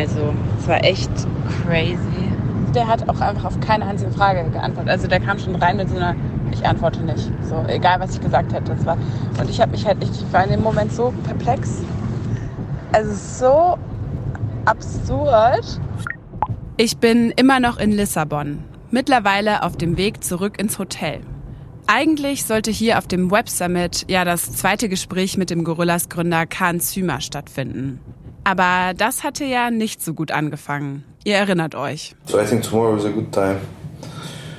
Also, es war echt crazy. Der hat auch einfach auf keine einzige Frage geantwortet. Also der kam schon rein mit so einer, ich antworte nicht. So, egal was ich gesagt hätte. Das war, und ich habe mich halt, ich war in dem Moment so perplex. Also so absurd. Ich bin immer noch in Lissabon, mittlerweile auf dem Weg zurück ins Hotel. Eigentlich sollte hier auf dem Web Summit ja das zweite Gespräch mit dem Gorillas-Gründer Khan Zümer stattfinden. Aber das hatte ja nicht so gut angefangen. Ihr erinnert euch. So I think tomorrow is a good time.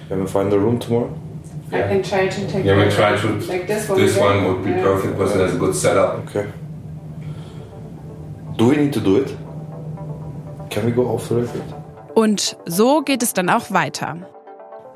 Can we find a room tomorrow? I can try to take Yeah, we try to. like this one. This one would be Yeah. perfect because it has a good setup. Okay. Do we need to do it? Can we go off the record? Und so geht es dann auch weiter.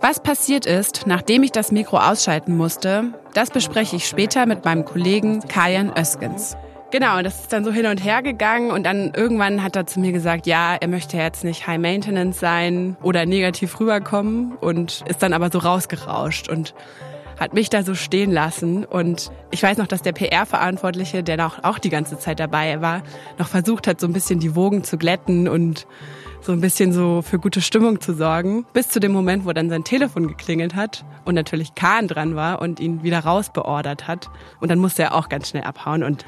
Was passiert ist, nachdem ich das Mikro ausschalten musste, das bespreche ich später mit meinem Kollegen Kajan Öskens. Genau, und das ist dann so hin und her gegangen und dann irgendwann hat er zu mir gesagt, ja, er möchte jetzt nicht High Maintenance sein oder negativ rüberkommen und ist dann aber so rausgerauscht und hat mich da so stehen lassen. Und ich weiß noch, dass der PR-Verantwortliche, der auch, auch die ganze Zeit dabei war, noch versucht hat, so ein bisschen die Wogen zu glätten und so ein bisschen so für gute Stimmung zu sorgen, bis zu dem Moment, wo dann sein Telefon geklingelt hat und natürlich Kahn dran war und ihn wieder rausbeordert hat. Und dann musste er auch ganz schnell abhauen und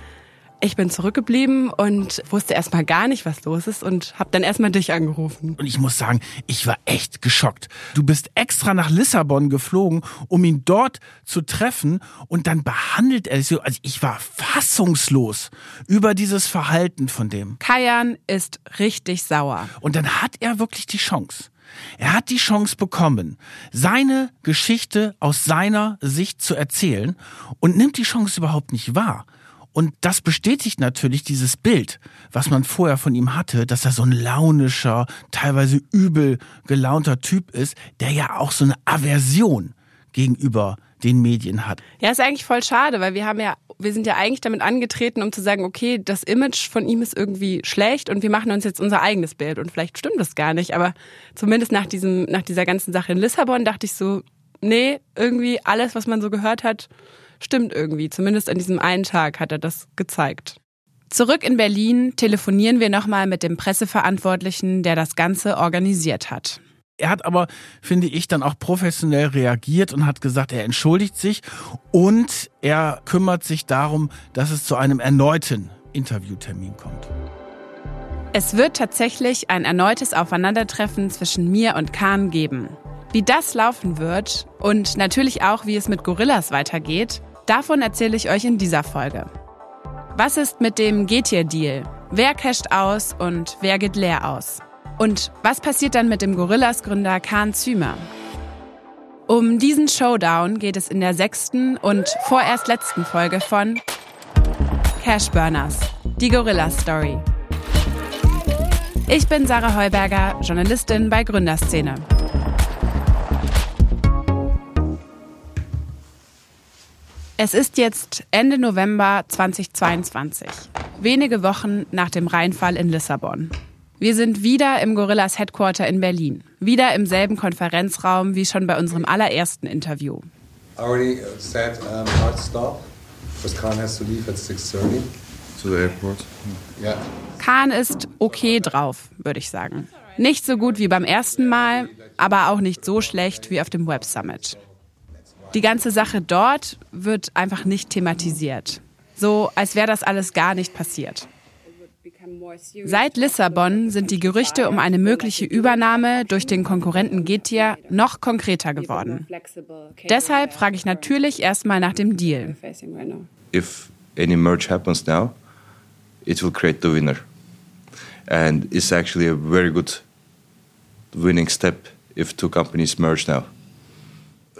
ich bin zurückgeblieben und wusste erstmal gar nicht, was los ist und habe dann erstmal dich angerufen. Und ich muss sagen, ich war echt geschockt. Du bist extra nach Lissabon geflogen, um ihn dort zu treffen und dann behandelt er sich so. Also ich war fassungslos über dieses Verhalten von dem. Kajan ist richtig sauer. Und dann hat er wirklich die Chance. Er hat die Chance bekommen, seine Geschichte aus seiner Sicht zu erzählen und nimmt die Chance überhaupt nicht wahr. Und das bestätigt natürlich dieses Bild, was man vorher von ihm hatte, dass er so ein launischer, teilweise übel gelaunter Typ ist, der ja auch so eine Aversion gegenüber den Medien hat. Ja, ist eigentlich voll schade, weil wir haben ja, wir sind ja eigentlich damit angetreten, um zu sagen, okay, das Image von ihm ist irgendwie schlecht und wir machen uns jetzt unser eigenes Bild und vielleicht stimmt das gar nicht, aber zumindest nach diesem, nach dieser ganzen Sache in Lissabon dachte ich so, nee, irgendwie alles, was man so gehört hat, stimmt irgendwie. Zumindest an diesem einen Tag hat er das gezeigt. Zurück in Berlin telefonieren wir nochmal mit dem Presseverantwortlichen, der das Ganze organisiert hat. Er hat aber, finde ich, dann auch professionell reagiert und hat gesagt, er entschuldigt sich und er kümmert sich darum, dass es zu einem erneuten Interviewtermin kommt. Es wird tatsächlich ein erneutes Aufeinandertreffen zwischen mir und Kahn geben. Wie das laufen wird und natürlich auch, wie es mit Gorillas weitergeht, davon erzähle ich euch in dieser Folge. Was ist mit dem Getir-Deal? Wer casht aus und wer geht leer aus? Und was passiert dann mit dem Gorillas-Gründer Kahn Zümer? Um diesen Showdown geht es in der sechsten und vorerst letzten Folge von Cash Burners, die Gorillas Story. Ich bin Sarah Heuberger, Journalistin bei Gründerszene. Es ist jetzt Ende November 2022, wenige Wochen nach dem Rheinfall in Lissabon. Wir sind wieder im Gorillas Headquarter in Berlin, wieder im selben Konferenzraum wie schon bei unserem allerersten Interview. already said um, hard stop because Khan has to leave at 6.30. To the airport. Yeah. Kahn ist okay drauf, würde ich sagen. Nicht so gut wie beim ersten Mal, aber auch nicht so schlecht wie auf dem Web Summit. Die ganze Sache dort wird einfach nicht thematisiert. So, als wäre das alles gar nicht passiert. Seit Lissabon sind die Gerüchte um eine mögliche Übernahme durch den Konkurrenten Getir noch konkreter geworden. Deshalb frage ich natürlich erstmal nach dem Deal. if any merge happens now, it will create the winner. And it's actually a very good winning step if two companies merge now.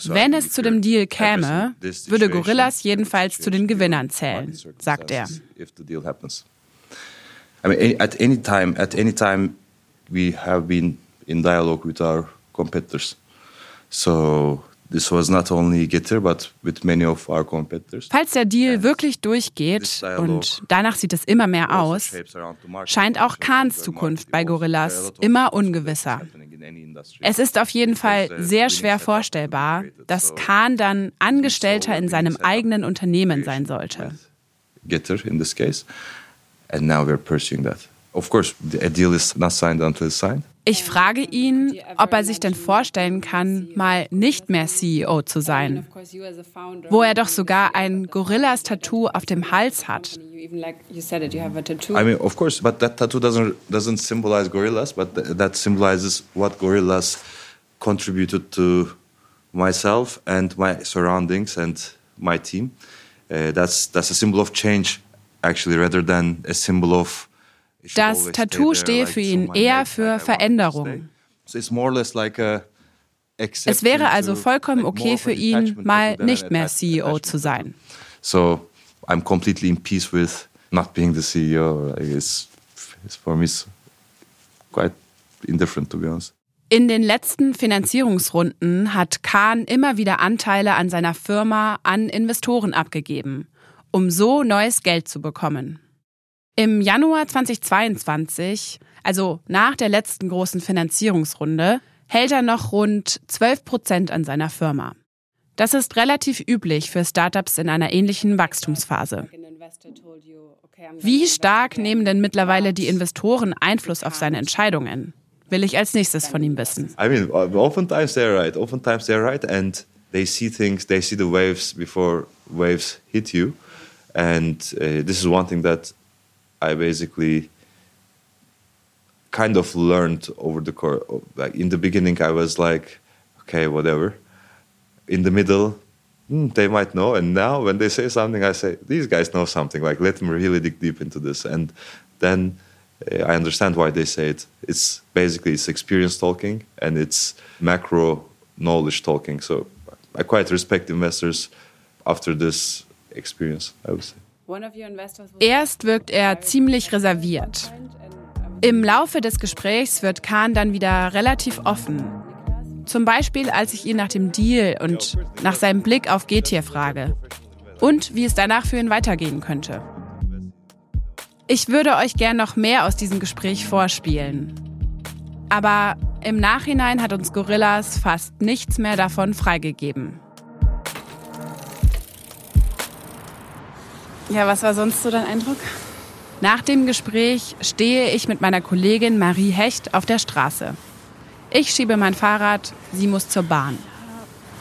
Wenn es zu dem Deal käme, würde Gorillas jedenfalls zu den Gewinnern in zählen, sagt er. circumstances If the deal happens. I mean, any- at any time, at any time, we have been in dialogue with our competitors. So this was not only Getir, but with many of our competitors. Falls der Deal wirklich durchgeht, und danach sieht es immer mehr Also aus, scheint auch Kahns Zukunft bei Gorillas immer ungewisser. Es ist auf jeden Fall sehr schwer vorstellbar, dass Kahn dann Angestellter in seinem eigenen Unternehmen sein sollte. Getter in this case, and now we're pursuing that. Of course, the deal is not signed until it's signed. Ich frage ihn, ob er sich denn vorstellen kann, mal nicht mehr CEO zu sein, wo er doch sogar ein Gorillas-Tattoo auf dem Hals hat. I mean, of course, but that tattoo doesn't doesn't symbolize gorillas, but th that symbolizes what gorillas contributed to myself and my surroundings and my team. Uh, that's that's a symbol of change, actually, rather than a symbol of das Tattoo stehe für ihn eher für Veränderung. Es wäre also vollkommen okay für ihn, mal nicht mehr CEO zu sein. So I'm completely in peace with not being the CEO. It's, it's for me quite indifferent, to be honest. In den letzten Finanzierungsrunden hat Kahn immer wieder Anteile an seiner Firma an Investoren abgegeben, um so neues Geld zu bekommen. Im Januar 2022, also nach der letzten großen Finanzierungsrunde, hält er noch rund 12 Prozent an seiner Firma. Das ist relativ üblich für Startups in einer ähnlichen Wachstumsphase. Wie stark nehmen denn mittlerweile die Investoren Einfluss auf seine Entscheidungen? Will ich als nächstes von ihm wissen. I mean, oftentimes they're right. Oftentimes they're right and they see things, they see the waves before waves hit you. And uh, this is one thing that I basically kind of learned over the course. Like in the beginning, I was like, okay, whatever. In the middle, mm, they might know. And now, when they say something, I say, these guys know something. Like, let them really dig deep into this. And then uh, I understand why they say it. It's basically it's experience talking and it's macro knowledge talking. So I quite respect investors after this experience, I would say. Erst wirkt er ziemlich reserviert. Im Laufe des Gesprächs wird Kahn dann wieder relativ offen. Zum Beispiel, als ich ihn nach dem Deal und nach seinem Blick auf Getier frage. Und wie es danach für ihn weitergehen könnte. Ich würde euch gern noch mehr aus diesem Gespräch vorspielen. Aber im Nachhinein hat uns Gorillas fast nichts mehr davon freigegeben. Ja, was war sonst so dein Eindruck? Nach dem Gespräch stehe ich mit meiner Kollegin Marie Hecht auf der Straße. Ich schiebe mein Fahrrad, sie muss zur Bahn.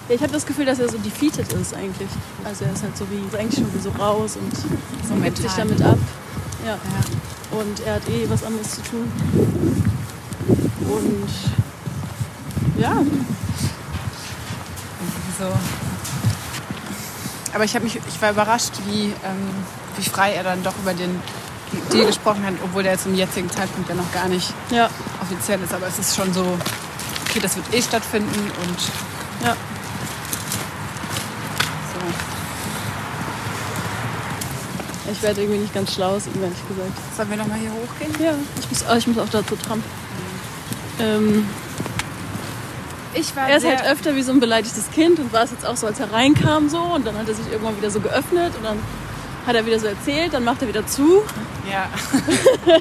Ja, ich habe das Gefühl, dass er so defeated ist eigentlich. Also er ist halt so wie ist eigentlich schon so raus und so gibt sich damit ab. Ja. ja. Und er hat eh was anderes zu tun. Und ja. So aber ich habe mich, ich war überrascht, wie, ähm, wie frei er dann doch über den Deal gesprochen hat, obwohl der zum jetzigen Zeitpunkt ja noch gar nicht ja. offiziell ist. Aber es ist schon so, okay, das wird eh stattfinden und ja. So. Ich werde irgendwie nicht ganz schlau aus ihm, ehrlich gesagt. Sollen wir nochmal hier hochgehen? Ja, ich muss, oh, ich muss auch dazu Tram. Ähm, er ist halt öfter wie so ein beleidigtes Kind und war es jetzt auch so, als er reinkam so und dann hat er sich irgendwann wieder so geöffnet und dann hat er wieder so erzählt, dann macht er wieder zu. Ja.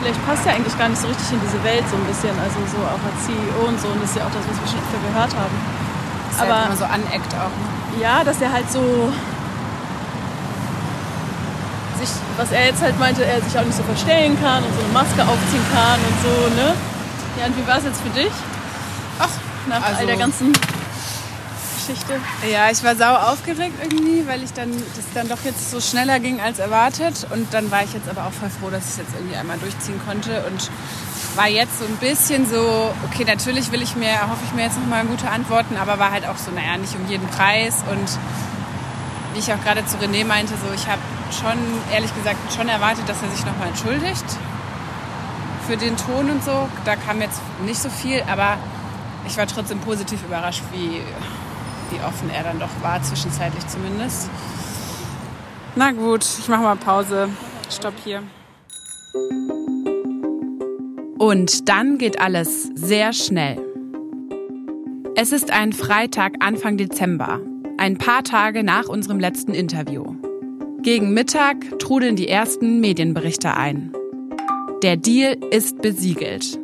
Vielleicht passt er eigentlich gar nicht so richtig in diese Welt so ein bisschen, also so auch als CEO und so und das ist ja auch das, was wir schon öfter gehört haben. Dass Aber er immer so aneckt auch. Ne? Ja, dass er halt so sich, was er jetzt halt meinte, er sich auch nicht so verstellen kann und so eine Maske aufziehen kann und so, ne? Ja, und wie war es jetzt für dich? Ach, nach also, all der ganzen Geschichte. Ja, ich war sau aufgeregt irgendwie, weil ich dann das dann doch jetzt so schneller ging als erwartet. Und dann war ich jetzt aber auch voll froh, dass ich es jetzt irgendwie einmal durchziehen konnte und war jetzt so ein bisschen so, okay, natürlich will ich mir, hoffe ich mir jetzt nochmal gute Antworten, aber war halt auch so, naja, nicht um jeden Preis. Und wie ich auch gerade zu René meinte, so ich habe schon, ehrlich gesagt, schon erwartet, dass er sich nochmal entschuldigt für den Ton und so. Da kam jetzt nicht so viel, aber ich war trotzdem positiv überrascht, wie, wie offen er dann doch war, zwischenzeitlich zumindest. Na gut, ich mache mal Pause. Stopp hier. Und dann geht alles sehr schnell. Es ist ein Freitag Anfang Dezember, ein paar Tage nach unserem letzten Interview. Gegen Mittag trudeln die ersten Medienberichte ein. Der Deal ist besiegelt.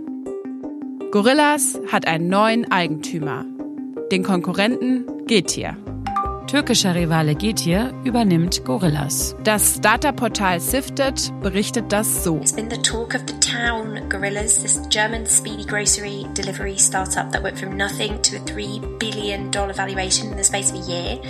Gorillas hat einen neuen Eigentümer, den Konkurrenten Getir. Türkischer Rivale Getir übernimmt Gorillas. Das Startup-Portal Sifted berichtet das so. It's been the talk of the town, Gorillas, this German speedy grocery delivery startup that went from nothing to a $3 billion valuation in the space of a year,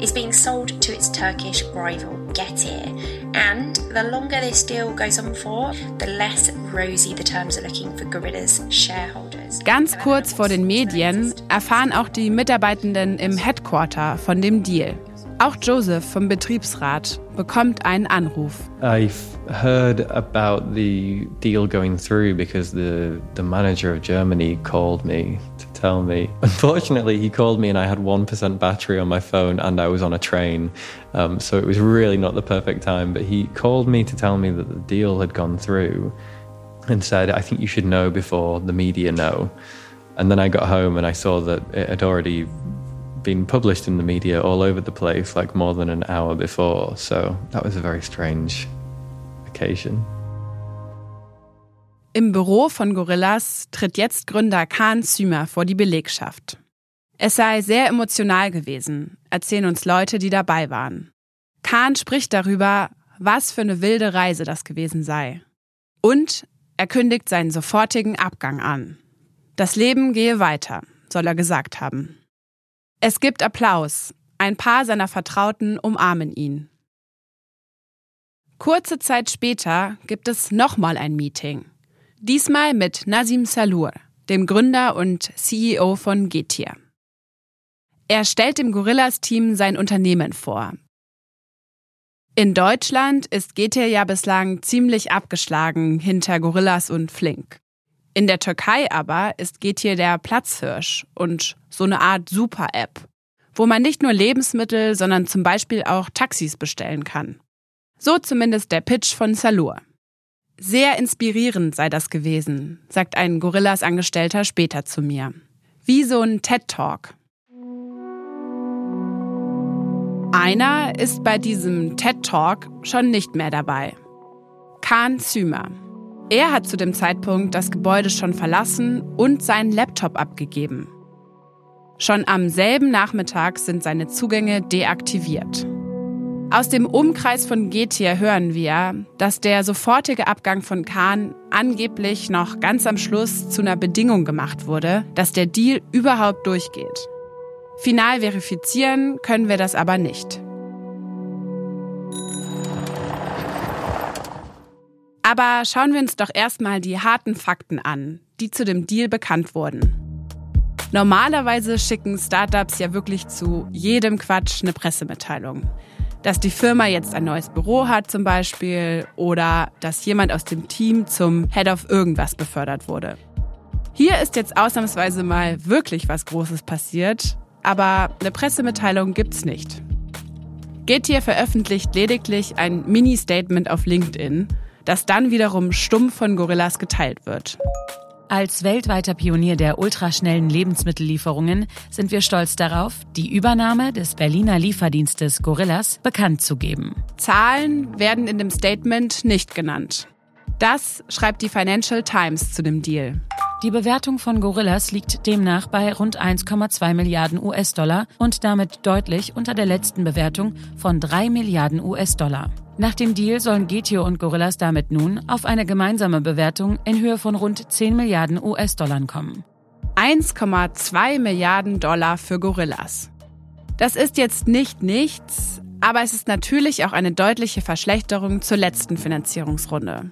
is being sold to its Turkish rival Getir. And the longer this deal goes on for, the less rosy the terms are looking for Gorillas shareholders. Ganz kurz vor den Medien erfahren auch die Mitarbeitenden im Headquarter von dem Deal. Auch Joseph vom Betriebsrat bekommt einen Anruf. I've heard about the deal going through because the, the manager of Germany called me to tell me. Unfortunately, he called me and I had 1% battery on my phone and I was on a train. Um, so it was really not the perfect time. But he called me to tell me that the deal had gone through and said, I think you should know before the media know. And then I got home and I saw that it had already been published in the media all over the place, like more than an hour before. So that was a very strange occasion. Im Büro von Gorillas tritt jetzt Gründer Khan Zümer vor die Belegschaft. Es sei sehr emotional gewesen, erzählen uns Leute, die dabei waren. Khan spricht darüber, was für eine wilde Reise das gewesen sei. Und er kündigt seinen sofortigen Abgang an. Das Leben gehe weiter, soll er gesagt haben. Es gibt Applaus. Ein paar seiner Vertrauten umarmen ihn. Kurze Zeit später gibt es nochmal ein Meeting. Diesmal mit Nazim Salur, dem Gründer und CEO von Getir. Er stellt dem Gorillas-Team sein Unternehmen vor. In Deutschland ist Getir ja bislang ziemlich abgeschlagen hinter Gorillas und Flink. In der Türkei aber ist Getir der Platzhirsch und so eine Art Super-App, wo man nicht nur Lebensmittel, sondern zum Beispiel auch Taxis bestellen kann. So zumindest der Pitch von Salur. Sehr inspirierend sei das gewesen, sagt ein Gorillas-Angestellter später zu mir. Wie so ein TED-Talk. Einer ist bei diesem TED-Talk schon nicht mehr dabei. Khan Zümer. Er hat zu dem Zeitpunkt das Gebäude schon verlassen und seinen Laptop abgegeben. Schon am selben Nachmittag sind seine Zugänge deaktiviert. Aus dem Umkreis von Getir hören wir, dass der sofortige Abgang von Khan angeblich noch ganz am Schluss zu einer Bedingung gemacht wurde, dass der Deal überhaupt durchgeht. Final verifizieren können wir das aber nicht. Aber schauen wir uns doch erstmal die harten Fakten an, die zu dem Deal bekannt wurden. Normalerweise schicken Startups ja wirklich zu jedem Quatsch eine Pressemitteilung. Dass die Firma jetzt ein neues Büro hat zum Beispiel oder dass jemand aus dem Team zum Head of irgendwas befördert wurde. Hier ist jetzt ausnahmsweise mal wirklich was Großes passiert, aber eine Pressemitteilung gibt's nicht. Getir veröffentlicht lediglich ein Mini-Statement auf LinkedIn, das dann wiederum stumpf von Gorillas geteilt wird. Als weltweiter Pionier der ultraschnellen Lebensmittellieferungen sind wir stolz darauf, die Übernahme des Berliner Lieferdienstes Gorillas bekannt zu geben. Zahlen werden in dem Statement nicht genannt. Das schreibt die Financial Times zu dem Deal. Die Bewertung von Gorillas liegt demnach bei rund 1,2 Milliarden US-Dollar und damit deutlich unter der letzten Bewertung von 3 Milliarden US-Dollar. Nach dem Deal sollen Getio und Gorillas damit nun auf eine gemeinsame Bewertung in Höhe von rund 10 Milliarden US-Dollar kommen. 1,2 Milliarden Dollar für Gorillas. Das ist jetzt nicht nichts, aber es ist natürlich auch eine deutliche Verschlechterung zur letzten Finanzierungsrunde.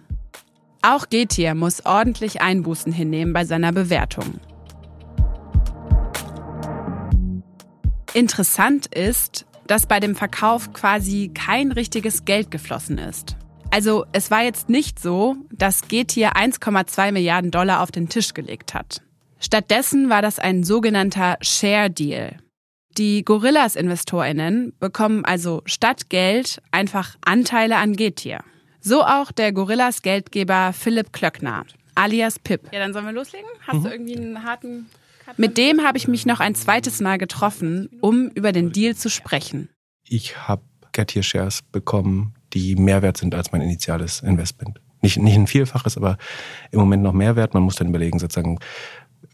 Auch Getir muss ordentlich Einbußen hinnehmen bei seiner Bewertung. Interessant ist, dass bei dem Verkauf quasi kein richtiges Geld geflossen ist. Also es war jetzt nicht so, dass Getir 1,2 Milliarden Dollar auf den Tisch gelegt hat. Stattdessen war das ein sogenannter Share Deal. Die Gorillas-Investorinnen bekommen also statt Geld einfach Anteile an Getir. So auch der Gorillas Geldgeber Philipp Klöckner, alias Pip. Ja, dann sollen wir loslegen? Hast mhm. du irgendwie einen harten Mit dem habe ich mich noch ein zweites Mal getroffen, um über den Deal zu sprechen. Ich habe Getir Shares bekommen, die mehr wert sind als mein initiales Investment. Nicht, nicht ein Vielfaches, aber im Moment noch mehr wert. Man muss dann überlegen, sozusagen,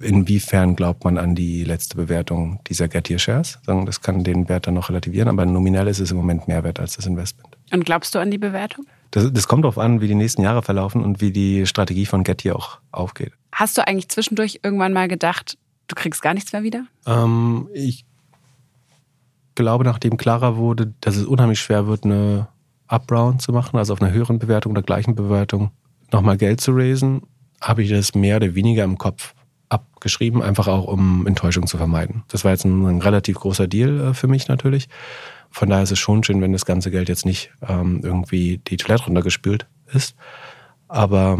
Inwiefern glaubt man an die letzte Bewertung dieser Gettier Shares? Das kann den Wert dann noch relativieren, aber nominell ist es im Moment mehr wert als das Investment. Und glaubst du an die Bewertung? Das, das kommt darauf an, wie die nächsten Jahre verlaufen und wie die Strategie von Gettier auch aufgeht. Hast du eigentlich zwischendurch irgendwann mal gedacht, du kriegst gar nichts mehr wieder? Ähm, ich glaube, nachdem klarer wurde, dass es unheimlich schwer wird, eine Up-Round zu machen, also auf einer höheren Bewertung oder gleichen Bewertung nochmal Geld zu raisen, habe ich das mehr oder weniger im Kopf abgeschrieben, einfach auch um Enttäuschung zu vermeiden. Das war jetzt ein, ein relativ großer Deal äh, für mich natürlich. Von daher ist es schon schön, wenn das ganze Geld jetzt nicht ähm, irgendwie die Toilette runtergespült ist. Aber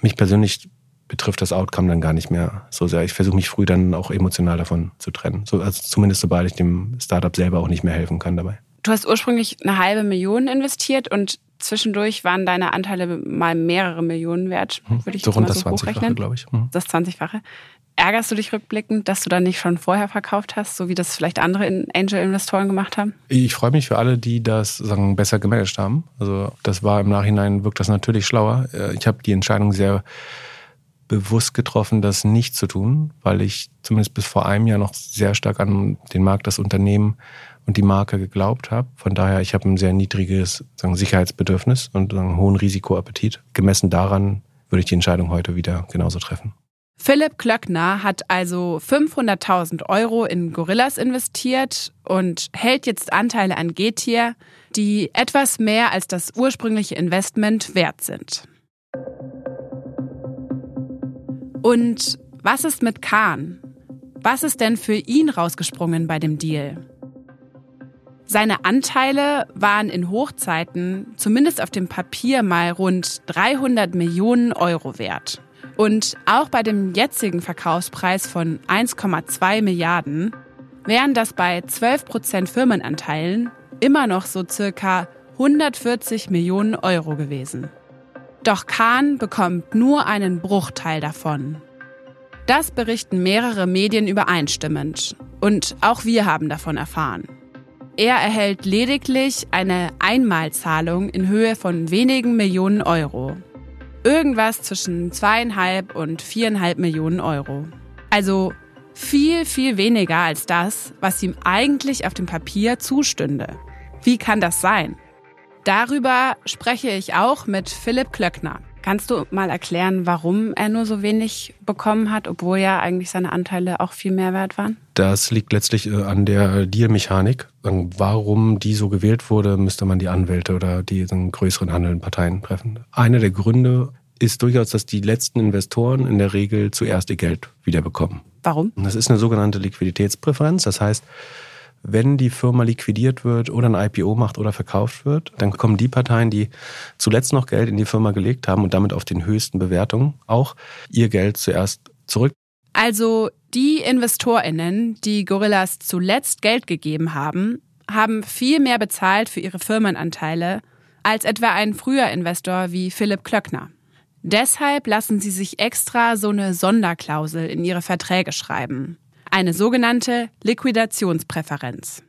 mich persönlich betrifft das Outcome dann gar nicht mehr so sehr. Ich versuche mich früh dann auch emotional davon zu trennen. So, also zumindest sobald ich dem Startup selber auch nicht mehr helfen kann dabei. Du hast ursprünglich eine halbe Million investiert und zwischendurch waren deine Anteile mal mehrere Millionen wert, hm. würde ich so rund mal das so 20 hochrechnen. glaube ich. Hm. Das 20-fache. Ärgerst du dich rückblickend, dass du dann nicht schon vorher verkauft hast, so wie das vielleicht andere Angel-Investoren gemacht haben? Ich freue mich für alle, die das sagen, besser gemanagt haben. Also das war im Nachhinein, wirkt das natürlich schlauer. Äh, Ich habe die Entscheidung sehr bewusst getroffen, das nicht zu tun, weil ich zumindest bis vor einem Jahr noch sehr stark an den Markt, das Unternehmen und die Marke geglaubt habe. Von daher, ich habe ein sehr niedriges sagen, Sicherheitsbedürfnis und einen hohen Risikoappetit. Gemessen daran würde ich die Entscheidung heute wieder genauso treffen. Philipp Klöckner hat also 500.000 Euro in Gorillas investiert und hält jetzt Anteile an Getir, die etwas mehr als das ursprüngliche Investment wert sind. Und was ist mit Kahn? Was ist denn für ihn rausgesprungen bei dem Deal? Seine Anteile waren in Hochzeiten zumindest auf dem Papier mal rund 300 Millionen Euro wert. Und auch bei dem jetzigen Verkaufspreis von 1,2 Milliarden wären das bei 12% Firmenanteilen immer noch so circa 140 Millionen Euro gewesen. Doch Kahn bekommt nur einen Bruchteil davon. Das berichten mehrere Medien übereinstimmend. Und auch wir haben davon erfahren. Er erhält lediglich eine Einmalzahlung in Höhe von wenigen Millionen Euro. Irgendwas zwischen zweieinhalb und viereinhalb Millionen Euro. Also viel, viel weniger als das, was ihm eigentlich auf dem Papier zustünde. Wie kann das sein? Darüber spreche ich auch mit Philipp Klöckner. Kannst du mal erklären, warum er nur so wenig bekommen hat, obwohl ja eigentlich seine Anteile auch viel mehr wert waren? Das liegt letztlich äh, an der Dealmechanik. Warum die so gewählt wurde, müsste man die Anwälte oder die größeren handelnden Parteien treffen. Einer der Gründe ist durchaus, dass die letzten Investoren in der Regel zuerst ihr Geld wiederbekommen. Warum? Das ist eine sogenannte Liquiditätspräferenz. Das heißt, wenn die Firma liquidiert wird oder ein IPO macht oder verkauft wird, dann kommen die Parteien, die zuletzt noch Geld in die Firma gelegt haben und damit auf den höchsten Bewertungen auch ihr Geld zuerst zurück. Also die Investorinnen, die Gorillas zuletzt Geld gegeben haben, haben viel mehr bezahlt für ihre Firmenanteile als etwa ein früher Investor wie Philipp Klöckner. Deshalb lassen sie sich extra so eine Sonderklausel in ihre Verträge schreiben. Eine sogenannte Liquidationspräferenz.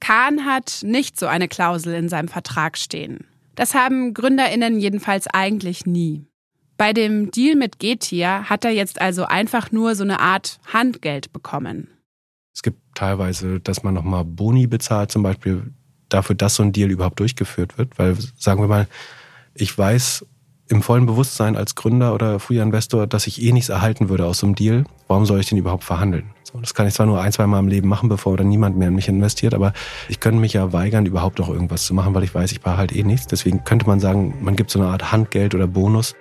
Kahn hat nicht so eine Klausel in seinem Vertrag stehen. Das haben Gründerinnen jedenfalls eigentlich nie. Bei dem Deal mit Getir hat er jetzt also einfach nur so eine Art Handgeld bekommen. Es gibt teilweise, dass man nochmal Boni bezahlt, zum Beispiel dafür, dass so ein Deal überhaupt durchgeführt wird. Weil, sagen wir mal, ich weiß im vollen Bewusstsein als Gründer oder früher Investor, dass ich eh nichts erhalten würde aus so einem Deal. Warum soll ich den überhaupt verhandeln? So, das kann ich zwar nur ein, zwei Mal im Leben machen, bevor dann niemand mehr in mich investiert, aber ich könnte mich ja weigern, überhaupt noch irgendwas zu machen, weil ich weiß, ich behalte eh nichts. Deswegen könnte man sagen, man gibt so eine Art Handgeld oder Bonus.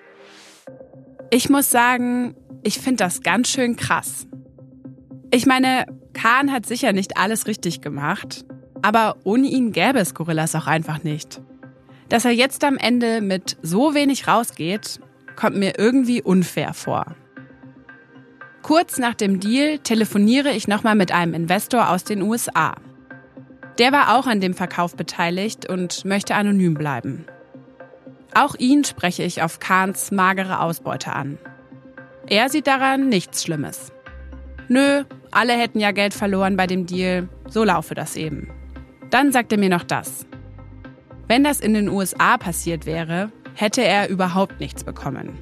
Ich muss sagen, ich finde das ganz schön krass. Ich meine, Kahn hat sicher nicht alles richtig gemacht, aber ohne ihn gäbe es Gorillas auch einfach nicht. Dass er jetzt am Ende mit so wenig rausgeht, kommt mir irgendwie unfair vor. Kurz nach dem Deal telefoniere ich nochmal mit einem Investor aus den USA. Der war auch an dem Verkauf beteiligt und möchte anonym bleiben. Auch ihn spreche ich auf Kahns magere Ausbeute an. Er sieht daran nichts Schlimmes. Nö, alle hätten ja Geld verloren bei dem Deal, so laufe das eben. Dann sagt er mir noch das. Wenn das in den USA passiert wäre, hätte er überhaupt nichts bekommen.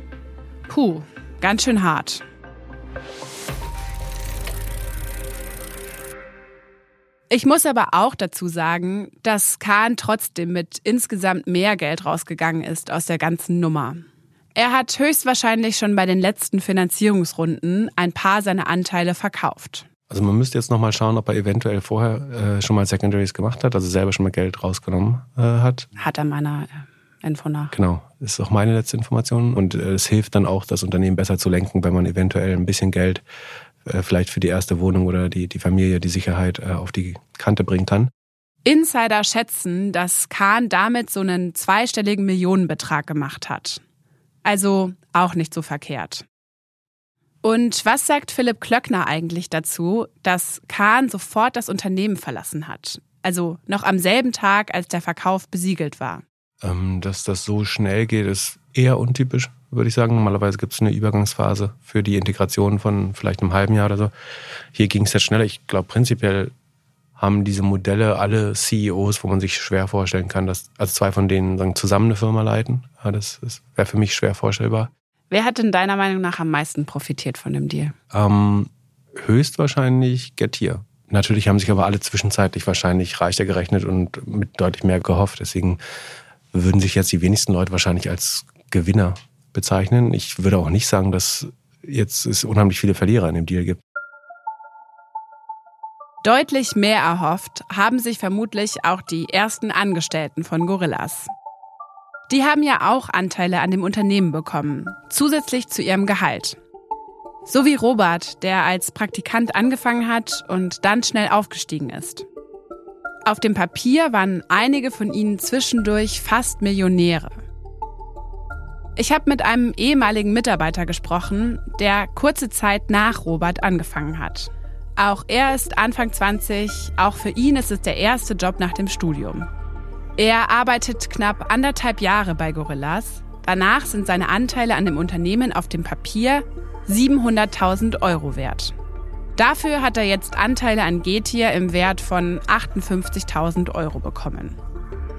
Puh, ganz schön hart. Ich muss aber auch dazu sagen, dass Kahn trotzdem mit insgesamt mehr Geld rausgegangen ist aus der ganzen Nummer. Er hat höchstwahrscheinlich schon bei den letzten Finanzierungsrunden ein paar seiner Anteile verkauft. Also man müsste jetzt nochmal schauen, ob er eventuell vorher äh, schon mal Secondaries gemacht hat, also selber schon mal Geld rausgenommen äh, hat. Hat er meiner äh, Info nach. Genau, ist auch meine letzte Information. Und äh, es hilft dann auch, das Unternehmen besser zu lenken, wenn man eventuell ein bisschen Geld äh, vielleicht für die erste Wohnung oder die, die Familie die Sicherheit äh, auf die Kante bringen kann. Insider schätzen, dass Kahn damit so einen zweistelligen Millionenbetrag gemacht hat. Also auch nicht so verkehrt. Und was sagt Philipp Klöckner eigentlich dazu, dass Kahn sofort das Unternehmen verlassen hat? Also noch am selben Tag, als der Verkauf besiegelt war. Ähm, dass das so schnell geht, ist eher untypisch würde ich sagen. Normalerweise gibt es eine Übergangsphase für die Integration von vielleicht einem halben Jahr oder so. Hier ging es jetzt schneller. Ich glaube, prinzipiell haben diese Modelle alle CEOs, wo man sich schwer vorstellen kann, dass also zwei von denen sagen, zusammen eine Firma leiten. Ja, das, das wäre für mich schwer vorstellbar. Wer hat denn deiner Meinung nach am meisten profitiert von dem Deal? Ähm, höchstwahrscheinlich Getir. Natürlich haben sich aber alle zwischenzeitlich wahrscheinlich reicher gerechnet und mit deutlich mehr gehofft. Deswegen würden sich jetzt die wenigsten Leute wahrscheinlich als Gewinner bezeichnen. Ich würde auch nicht sagen, dass jetzt es unheimlich viele Verlierer in dem Deal gibt. Deutlich mehr erhofft haben sich vermutlich auch die ersten Angestellten von Gorillas. Die haben ja auch Anteile an dem Unternehmen bekommen, zusätzlich zu ihrem Gehalt. So wie Robert, der als Praktikant angefangen hat und dann schnell aufgestiegen ist. Auf dem Papier waren einige von ihnen zwischendurch fast Millionäre. Ich habe mit einem ehemaligen Mitarbeiter gesprochen, der kurze Zeit nach Robert angefangen hat. Auch er ist Anfang 20, auch für ihn ist es der erste Job nach dem Studium. Er arbeitet knapp anderthalb Jahre bei Gorillas. Danach sind seine Anteile an dem Unternehmen auf dem Papier 700.000 Euro wert. Dafür hat er jetzt Anteile an Getir im Wert von 58.000 Euro bekommen.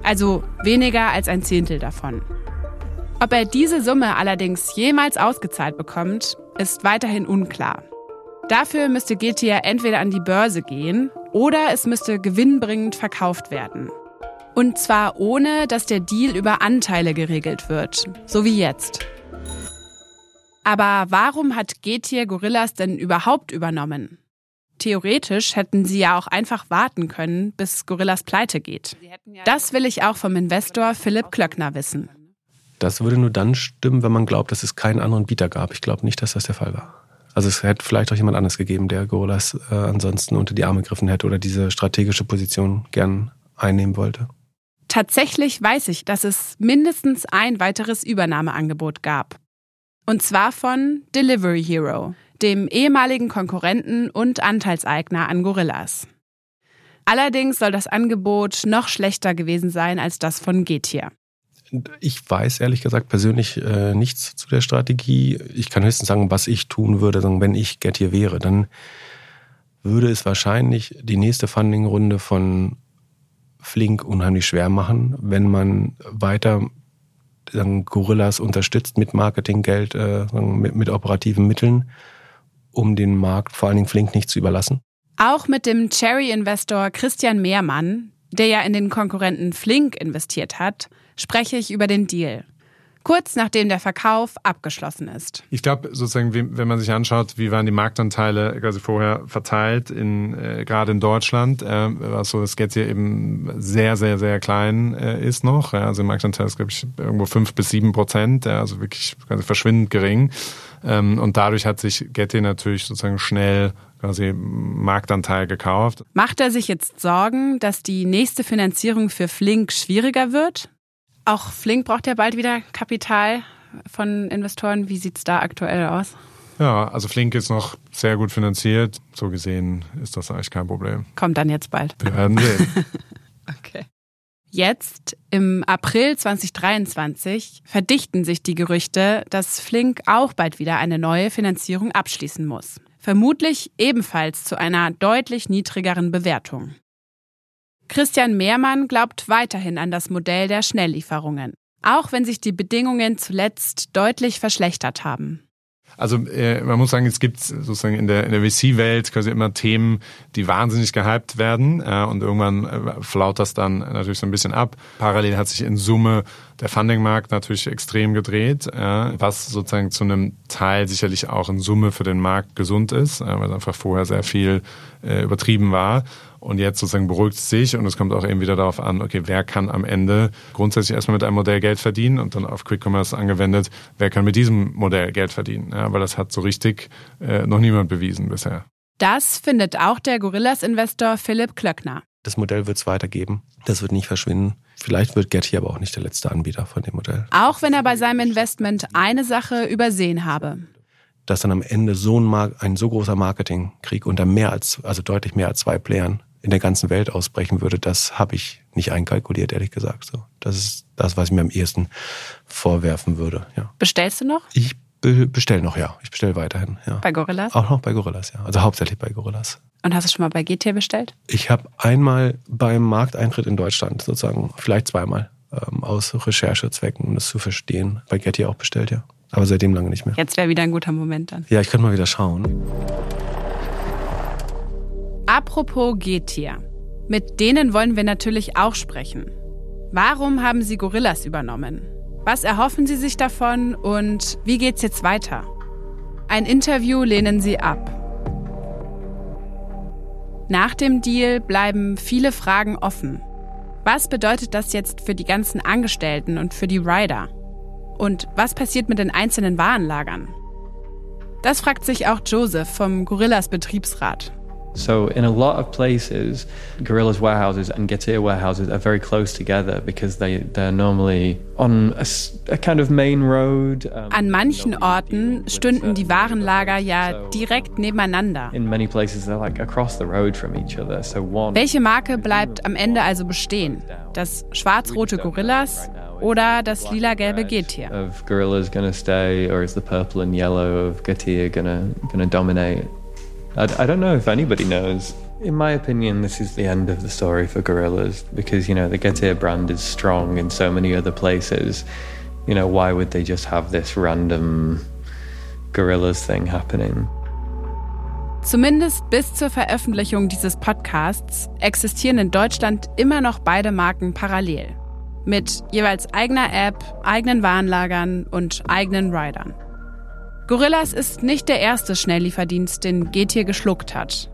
Also weniger als ein Zehntel davon. Ob er diese Summe allerdings jemals ausgezahlt bekommt, ist weiterhin unklar. Dafür müsste GTA entweder an die Börse gehen oder es müsste gewinnbringend verkauft werden. Und zwar ohne, dass der Deal über Anteile geregelt wird, so wie jetzt. Aber warum hat Getir Gorillas denn überhaupt übernommen? Theoretisch hätten sie ja auch einfach warten können, bis Gorillas pleite geht. Das will ich auch vom Investor Philipp Klöckner wissen. Das würde nur dann stimmen, wenn man glaubt, dass es keinen anderen Bieter gab. Ich glaube nicht, dass das der Fall war. Also es hätte vielleicht auch jemand anderes gegeben, der Gorillas äh, ansonsten unter die Arme gegriffen hätte oder diese strategische Position gern einnehmen wollte. Tatsächlich weiß ich, dass es mindestens ein weiteres Übernahmeangebot gab. Und zwar von Delivery Hero, dem ehemaligen Konkurrenten und Anteilseigner an Gorillas. Allerdings soll das Angebot noch schlechter gewesen sein als das von Getir. Ich weiß ehrlich gesagt persönlich äh, nichts zu der Strategie. Ich kann höchstens sagen, was ich tun würde, wenn ich Get wäre. Dann würde es wahrscheinlich die nächste Funding-Runde von Flink unheimlich schwer machen, wenn man weiter sagen, Gorillas unterstützt mit Marketinggeld, äh, mit, mit operativen Mitteln, um den Markt, vor allen Dingen Flink, nicht zu überlassen. Auch mit dem Cherry-Investor Christian Mehrmann, der ja in den Konkurrenten Flink investiert hat, spreche ich über den Deal. Kurz nachdem der Verkauf abgeschlossen ist. Ich glaube, sozusagen, wenn man sich anschaut, wie waren die Marktanteile quasi vorher verteilt, in, äh, gerade in Deutschland, äh, was so das hier eben sehr, sehr, sehr klein äh, ist noch. Ja, also der Marktanteil ist, glaube ich, irgendwo fünf bis sieben Prozent, ja, also wirklich quasi verschwindend gering. Ähm, und dadurch hat sich Getty natürlich sozusagen schnell quasi Marktanteil gekauft. Macht er sich jetzt Sorgen, dass die nächste Finanzierung für Flink schwieriger wird? Auch Flink braucht ja bald wieder Kapital von Investoren. Wie sieht es da aktuell aus? Ja, also Flink ist noch sehr gut finanziert. So gesehen ist das eigentlich kein Problem. Kommt dann jetzt bald. Wir werden sehen. okay. Jetzt, im April 2023, verdichten sich die Gerüchte, dass Flink auch bald wieder eine neue Finanzierung abschließen muss. Vermutlich ebenfalls zu einer deutlich niedrigeren Bewertung. Christian Mehrmann glaubt weiterhin an das Modell der Schnelllieferungen, auch wenn sich die Bedingungen zuletzt deutlich verschlechtert haben. Also äh, man muss sagen, es gibt sozusagen in der, in der VC-Welt quasi immer Themen, die wahnsinnig gehypt werden äh, und irgendwann äh, flaut das dann natürlich so ein bisschen ab. Parallel hat sich in Summe der Funding-Markt natürlich extrem gedreht, was sozusagen zu einem Teil sicherlich auch in Summe für den Markt gesund ist, weil einfach vorher sehr viel übertrieben war. Und jetzt sozusagen beruhigt es sich und es kommt auch eben wieder darauf an, okay, wer kann am Ende grundsätzlich erstmal mit einem Modell Geld verdienen und dann auf Quick Commerce angewendet, wer kann mit diesem Modell Geld verdienen. Ja, weil das hat so richtig äh, noch niemand bewiesen bisher. Das findet auch der Gorillas-Investor Philipp Klöckner. Das Modell wird es weitergeben. Das wird nicht verschwinden. Vielleicht wird Getty aber auch nicht der letzte Anbieter von dem Modell. Auch wenn er bei seinem Investment eine Sache übersehen habe dass dann am Ende so ein, ein so großer Marketingkrieg unter mehr als, also deutlich mehr als zwei Playern in der ganzen Welt ausbrechen würde, das habe ich nicht einkalkuliert, ehrlich gesagt. So, das ist das, was ich mir am ehesten vorwerfen würde. Ja. Bestellst du noch? Ich bestelle noch, ja. Ich bestelle weiterhin. Ja. Bei Gorillas? Auch noch bei Gorillas, ja. Also hauptsächlich bei Gorillas. Und hast du schon mal bei GT bestellt? Ich habe einmal beim Markteintritt in Deutschland sozusagen, vielleicht zweimal, ähm, aus Recherchezwecken, um das zu verstehen, bei Getty auch bestellt, ja. Aber seitdem lange nicht mehr. Jetzt wäre wieder ein guter Moment dann. Ja, ich könnte mal wieder schauen. Apropos Getier. Mit denen wollen wir natürlich auch sprechen. Warum haben sie Gorillas übernommen? Was erhoffen sie sich davon und wie geht's jetzt weiter? Ein Interview lehnen sie ab. Nach dem Deal bleiben viele Fragen offen. Was bedeutet das jetzt für die ganzen Angestellten und für die Rider? Und was passiert mit den einzelnen Warenlagern? Das fragt sich auch Joseph vom Gorillas Betriebsrat. So, in a lot of places, Gorillas warehouses and Getir warehouses are very close together because they, they're normally on a, a kind of main road. Um, An manchen Orten stünden die Warenlager ja direkt nebeneinander. In many places, they're like across the road from each other. So one Welche Marke bleibt am Ende also bestehen? Das schwarz-rote Gorillas oder das lila-gelbe Getir? Of Gorillas gonna stay, or is the purple and yellow of Getir gonna, gonna dominate? I, I don't know if anybody knows. In my opinion, this is the end of the story for Gorillas because, you know, the Getir brand is strong in so many other places. You know, why would they just have this random Gorillas thing happening? Zumindest bis zur Veröffentlichung dieses Podcasts existieren in Deutschland immer noch beide Marken parallel. Mit jeweils eigener App, eigenen Warenlagern und eigenen Riders. Gorillas ist nicht der erste Schnelllieferdienst, den Getir geschluckt hat.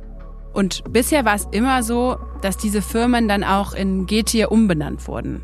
Und bisher war es immer so, dass diese Firmen dann auch in Getir umbenannt wurden.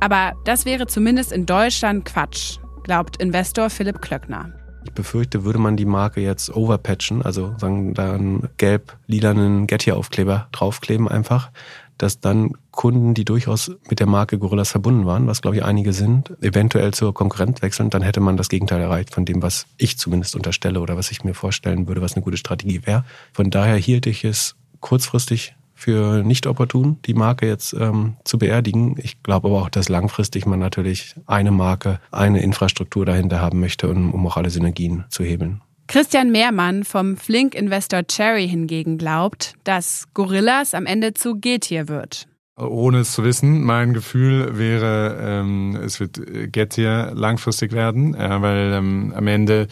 Aber das wäre zumindest in Deutschland Quatsch, glaubt Investor Philipp Klöckner. Ich befürchte, würde man die Marke jetzt overpatchen, also sagen da einen gelb-lilanen Getir-Aufkleber draufkleben einfach, dass dann Kunden, die durchaus mit der Marke Gorillas verbunden waren, was glaube ich einige sind, eventuell zur Konkurrenz wechseln, dann hätte man das Gegenteil erreicht von dem, was ich zumindest unterstelle oder was ich mir vorstellen würde, was eine gute Strategie wäre. Von daher hielt ich es kurzfristig für nicht opportun, die Marke jetzt ähm, zu beerdigen. Ich glaube aber auch, dass langfristig man natürlich eine Marke, eine Infrastruktur dahinter haben möchte, um, um auch alle Synergien zu hebeln. Christian Mehrmann vom Flink-Investor Cherry hingegen glaubt, dass Gorillas am Ende zu Getir wird. Ohne es zu wissen, mein Gefühl wäre, ähm, es wird Getir langfristig werden, äh, weil ähm, am Ende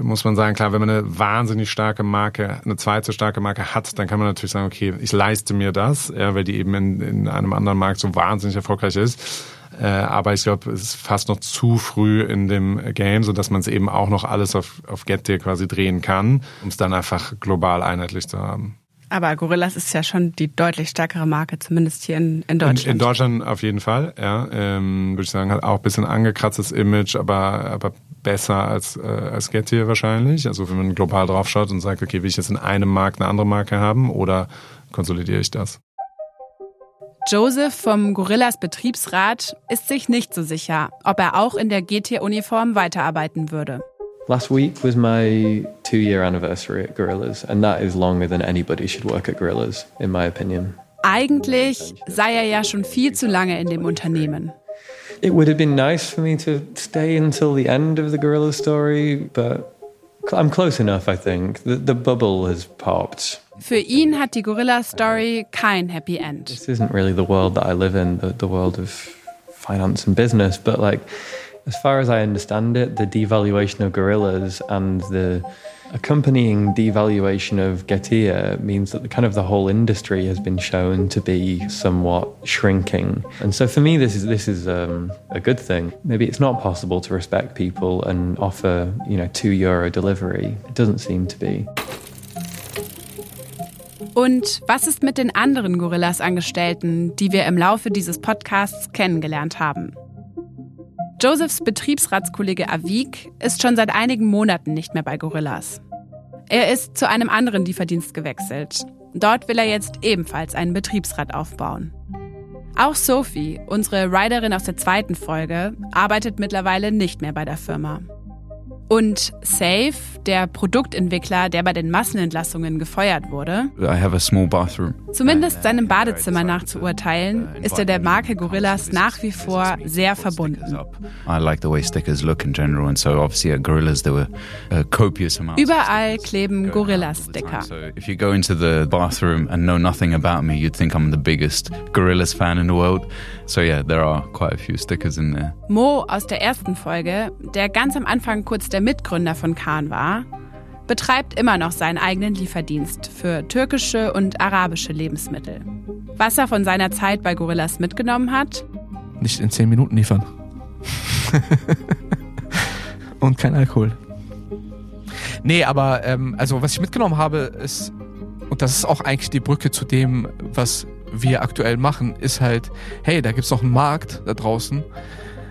muss man sagen, klar, wenn man eine wahnsinnig starke Marke, eine zweite starke Marke hat, dann kann man natürlich sagen, okay, ich leiste mir das, ja, weil die eben in, in einem anderen Markt so wahnsinnig erfolgreich ist. Äh, aber ich glaube, es ist fast noch zu früh in dem Game, so dass man es eben auch noch alles auf, auf Gettier quasi drehen kann, um es dann einfach global einheitlich zu haben. Aber Gorillas ist ja schon die deutlich stärkere Marke, zumindest hier in, in Deutschland. In, in Deutschland auf jeden Fall, ja. Ähm, Würde ich sagen, hat auch ein bisschen angekratztes Image, aber, aber besser als, äh, als Gettier wahrscheinlich. Also wenn man global draufschaut und sagt, okay, will ich jetzt in einem Markt eine andere Marke haben oder konsolidiere ich das? Joseph vom Gorillas Betriebsrat ist sich nicht so sicher, ob er auch in der GT-Uniform weiterarbeiten würde. Last week was my two-year anniversary at Gorillas, and that is longer than anybody should work at Gorillas, in my opinion. Eigentlich sei er ja schon viel zu lange in dem Unternehmen. It would have been nice for me to stay until the end of the Gorilla story, but I'm close enough, I think. The, the bubble has popped. Für ihn hat die Gorilla Story kein Happy End. This isn't really the world that I live in, the, the world of finance and business, but like As far as I understand it, the devaluation of gorillas and the accompanying devaluation of Getir means that the kind of the whole industry has been shown to be somewhat shrinking. And so for me, this is this is um, a good thing. Maybe it's not possible to respect people and offer you know two euro delivery. It doesn't seem to be. Und was ist mit den anderen Gorillas-Angestellten, die wir im Laufe dieses Podcasts kennengelernt haben? Josephs Betriebsratskollege Avik ist schon seit einigen Monaten nicht mehr bei Gorillas. Er ist zu einem anderen Lieferdienst gewechselt. Dort will er jetzt ebenfalls einen Betriebsrat aufbauen. Auch Sophie, unsere Riderin aus der zweiten Folge, arbeitet mittlerweile nicht mehr bei der Firma. Und Safe, der Produktentwickler, der bei den Massenentlassungen gefeuert wurde, I have a small bathroom. zumindest seinem Badezimmer nach zu urteilen, ist er der Marke Gorillas nach wie vor sehr verbunden. I like the way stickers look in general, and so obviously at Gorillas there were uh. Überall kleben Gorillas-Sticker. So if you go into the bathroom and know nothing about me, you'd think I'm the biggest Gorillas fan in the world. So yeah, there are quite a few stickers in there. Mo aus der ersten Folge, der ganz am Anfang kurz der Mitgründer von Khan war, betreibt immer noch seinen eigenen Lieferdienst für türkische und arabische Lebensmittel. Was er von seiner Zeit bei Gorillas mitgenommen hat? Nicht in 10 Minuten liefern. und kein Alkohol. Nee, aber ähm, also was ich mitgenommen habe, ist, und das ist auch eigentlich die Brücke zu dem, was wir aktuell machen, ist halt, hey, da gibt's noch einen Markt da draußen,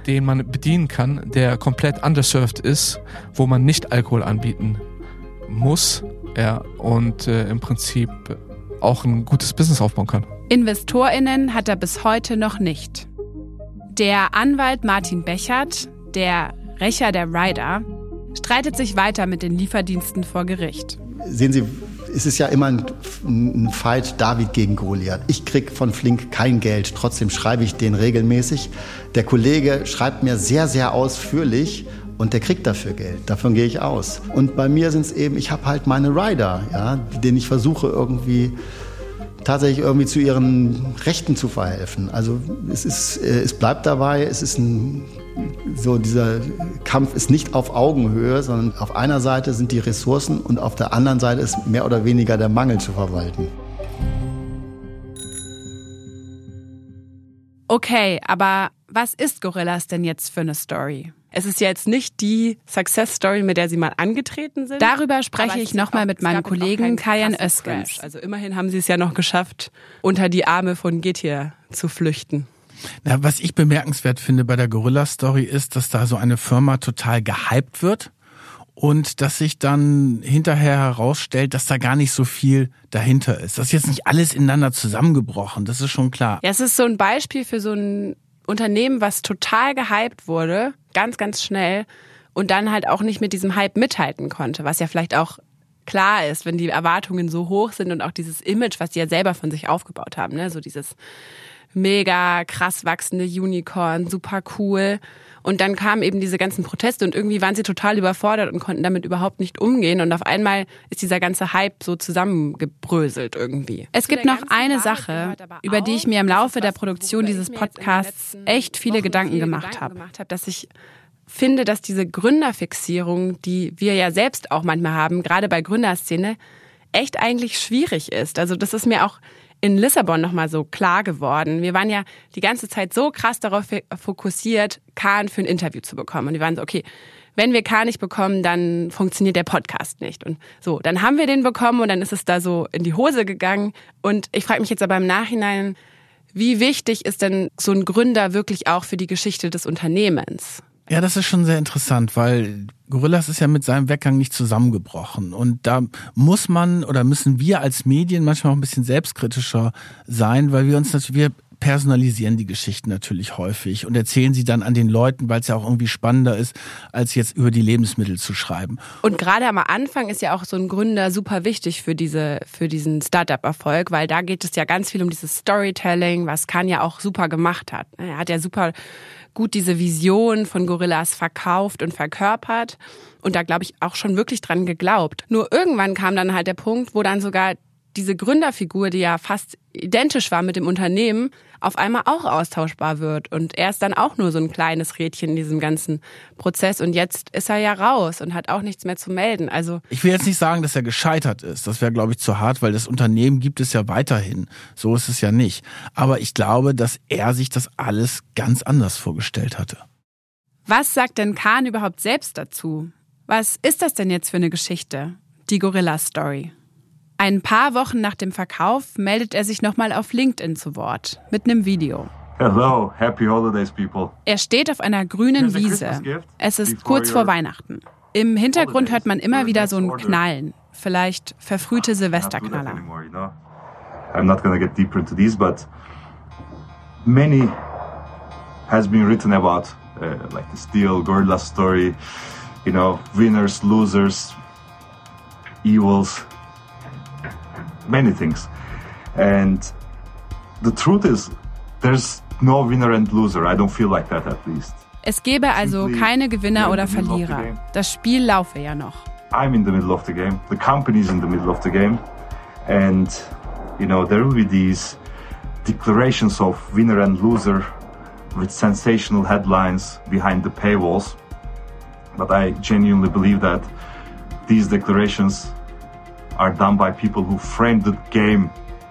den man bedienen kann, der komplett underserved ist, wo man nicht Alkohol anbieten muss, ja, und äh, im Prinzip auch ein gutes Business aufbauen kann. InvestorInnen hat er bis heute noch nicht. Der Anwalt Martin Bechert, der Rächer der Rider, streitet sich weiter mit den Lieferdiensten vor Gericht. Sehen Sie, es ist ja immer ein, ein Fight David gegen Goliath. Ich krieg von Flink kein Geld, trotzdem schreibe ich den regelmäßig. Der Kollege schreibt mir sehr, sehr ausführlich und der kriegt dafür Geld. Davon gehe ich aus. Und bei mir sind es eben, ich habe halt meine Rider, ja, denen ich versuche irgendwie tatsächlich irgendwie zu ihren Rechten zu verhelfen. Also es ist, äh, es bleibt dabei, es ist ein so dieser Kampf ist nicht auf Augenhöhe, sondern auf einer Seite sind die Ressourcen und auf der anderen Seite ist mehr oder weniger der Mangel zu verwalten. Okay, aber was ist Gorillas denn jetzt für eine Story? Es ist ja jetzt nicht die Success Story, mit der sie mal angetreten sind. Darüber spreche ich nochmal mit meinem Kollegen Kajan Öskens. Also immerhin haben sie es ja noch geschafft, unter die Arme von Getir zu flüchten. Na, was ich bemerkenswert finde bei der Gorilla-Story ist, dass da so eine Firma total gehypt wird und dass sich dann hinterher herausstellt, dass da gar nicht so viel dahinter ist. Das ist jetzt nicht alles ineinander zusammengebrochen, das ist schon klar. Ja, es ist so ein Beispiel für so ein Unternehmen, was total gehypt wurde, ganz, ganz schnell und dann halt auch nicht mit diesem Hype mithalten konnte, was ja vielleicht auch klar ist, wenn die Erwartungen so hoch sind und auch dieses Image, was die ja selber von sich aufgebaut haben, ne, so dieses mega krass wachsende Unicorn, super cool. Und dann kamen eben diese ganzen Proteste und irgendwie waren sie total überfordert und konnten damit überhaupt nicht umgehen. Und auf einmal ist dieser ganze Hype so zusammengebröselt irgendwie. Es gibt noch eine Sache, über die ich mir im Laufe der Produktion dieses Podcasts echt viele Gedanken gemacht habe. Dass ich finde, dass diese Gründerfixierung, die wir ja selbst auch manchmal haben, gerade bei Gründerszene, echt eigentlich schwierig ist. Also das ist mir auch in Lissabon nochmal so klar geworden. Wir waren ja die ganze Zeit so krass darauf fokussiert, Kahn für ein Interview zu bekommen. Und wir waren so, okay, wenn wir Kahn nicht bekommen, dann funktioniert der Podcast nicht. Und so, dann haben wir den bekommen und dann ist es da so in die Hose gegangen. Und ich frage mich jetzt aber im Nachhinein, wie wichtig ist denn so ein Gründer wirklich auch für die Geschichte des Unternehmens? Ja, das ist schon sehr interessant, weil Gorillas ist ja mit seinem Weggang nicht zusammengebrochen. Und da muss man oder müssen wir als Medien manchmal auch ein bisschen selbstkritischer sein, weil wir uns natürlich, wir personalisieren die Geschichten natürlich häufig und erzählen sie dann an den Leuten, weil es ja auch irgendwie spannender ist, als jetzt über die Lebensmittel zu schreiben. Und gerade am Anfang ist ja auch so ein Gründer super wichtig für diese, für diesen Startup-Erfolg, weil da geht es ja ganz viel um dieses Storytelling, was Khan ja auch super gemacht hat. Er hat ja super gut diese Vision von Gorillas verkauft und verkörpert und da glaube ich auch schon wirklich dran geglaubt. Nur irgendwann kam dann halt der Punkt, wo dann sogar diese Gründerfigur, die ja fast identisch war mit dem Unternehmen, auf einmal auch austauschbar wird. Und er ist dann auch nur so ein kleines Rädchen in diesem ganzen Prozess. Und jetzt ist er ja raus und hat auch nichts mehr zu melden. Also ich will jetzt nicht sagen, dass er gescheitert ist. Das wäre, glaube ich, zu hart, weil das Unternehmen gibt es ja weiterhin. So ist es ja nicht. Aber ich glaube, dass er sich das alles ganz anders vorgestellt hatte. Was sagt denn Kahn überhaupt selbst dazu? Was ist das denn jetzt für eine Geschichte? Die Gorilla-Story. Ein paar Wochen nach dem Verkauf meldet er sich nochmal auf LinkedIn zu Wort mit einem Video. Hello, happy holidays, people. Er steht auf einer grünen Wiese. Es ist kurz vor Weihnachten. Im Hintergrund hört man immer wieder so ein Knallen. Vielleicht verfrühte Silvesterknaller. I'm not gonna get deeper into these, but many has been written about, uh, like the Steel Gorilla story, you know, winners, losers, evils, many things. And the truth is, there's no winner and loser. I don't feel like that at least. Es gäbe also keine Gewinner oder Verlierer. Das Spiel laufe ja noch. I'm in the middle of the game. The company's in the middle of the game. And, you know, there will be these declarations of winner and loser with sensational headlines behind the paywalls. But I genuinely believe that these declarations are done by people who frame the game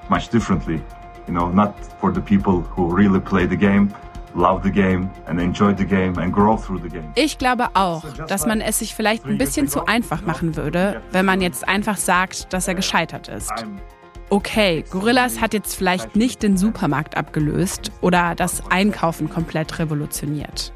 much differently. You know, not for the people who really play the game, love the game and enjoy the game and grow through the game. Ich glaube auch, dass man es sich vielleicht ein bisschen zu einfach machen würde, wenn man jetzt einfach sagt, dass er gescheitert ist. Okay, Gorillas hat jetzt vielleicht nicht den Supermarkt abgelöst oder das Einkaufen komplett revolutioniert.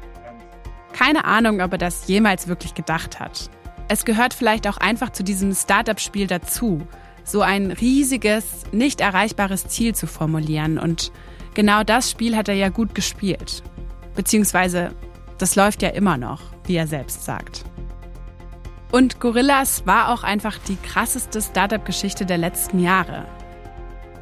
Keine Ahnung, ob er das jemals wirklich gedacht hat. Es gehört vielleicht auch einfach zu diesem Startup-Spiel dazu, so ein riesiges, nicht erreichbares Ziel zu formulieren. Und genau das Spiel hat er ja gut gespielt. Beziehungsweise, das läuft ja immer noch, wie er selbst sagt. Und Gorillas war auch einfach die krasseste Startup-Geschichte der letzten Jahre.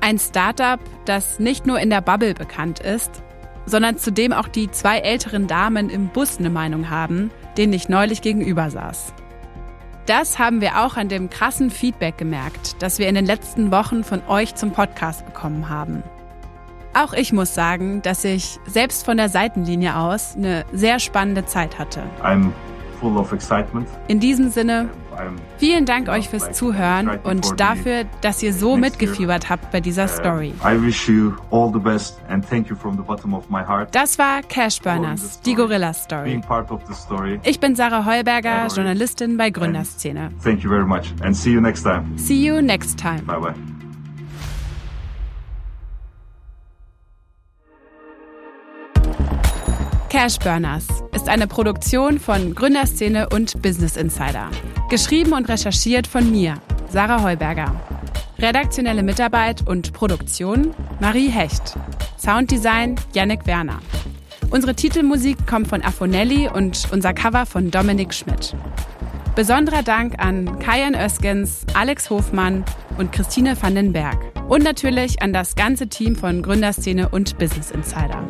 Ein Startup, das nicht nur in der Bubble bekannt ist, sondern zu dem auch die zwei älteren Damen im Bus eine Meinung haben, denen ich neulich gegenüber saß. Das haben wir auch an dem krassen Feedback gemerkt, das wir in den letzten Wochen von euch zum Podcast bekommen haben. Auch ich muss sagen, dass ich selbst von der Seitenlinie aus eine sehr spannende Zeit hatte. I'm full of excitement. In diesem Sinne, vielen Dank euch fürs Zuhören und dafür, dass ihr so mitgefiebert habt bei dieser Story. My heart. Das war Cash Burners, die Gorilla Story. Story. Ich bin Sarah Heuberger, Journalistin bei Gründerszene. Thank you very much and see you next time. See you next time. Bye bye. Cash Burners ist eine Produktion von Gründerszene und Business Insider. Geschrieben und recherchiert von mir, Sarah Heuberger. Redaktionelle Mitarbeit und Produktion Marie Hecht. Sounddesign Yannick Werner. Unsere Titelmusik kommt von Afonelli und unser Cover von Dominik Schmidt. Besonderer Dank an Kajan Öskens, Alex Hofmann und Christine van den Berg. Und natürlich an das ganze Team von Gründerszene und Business Insider.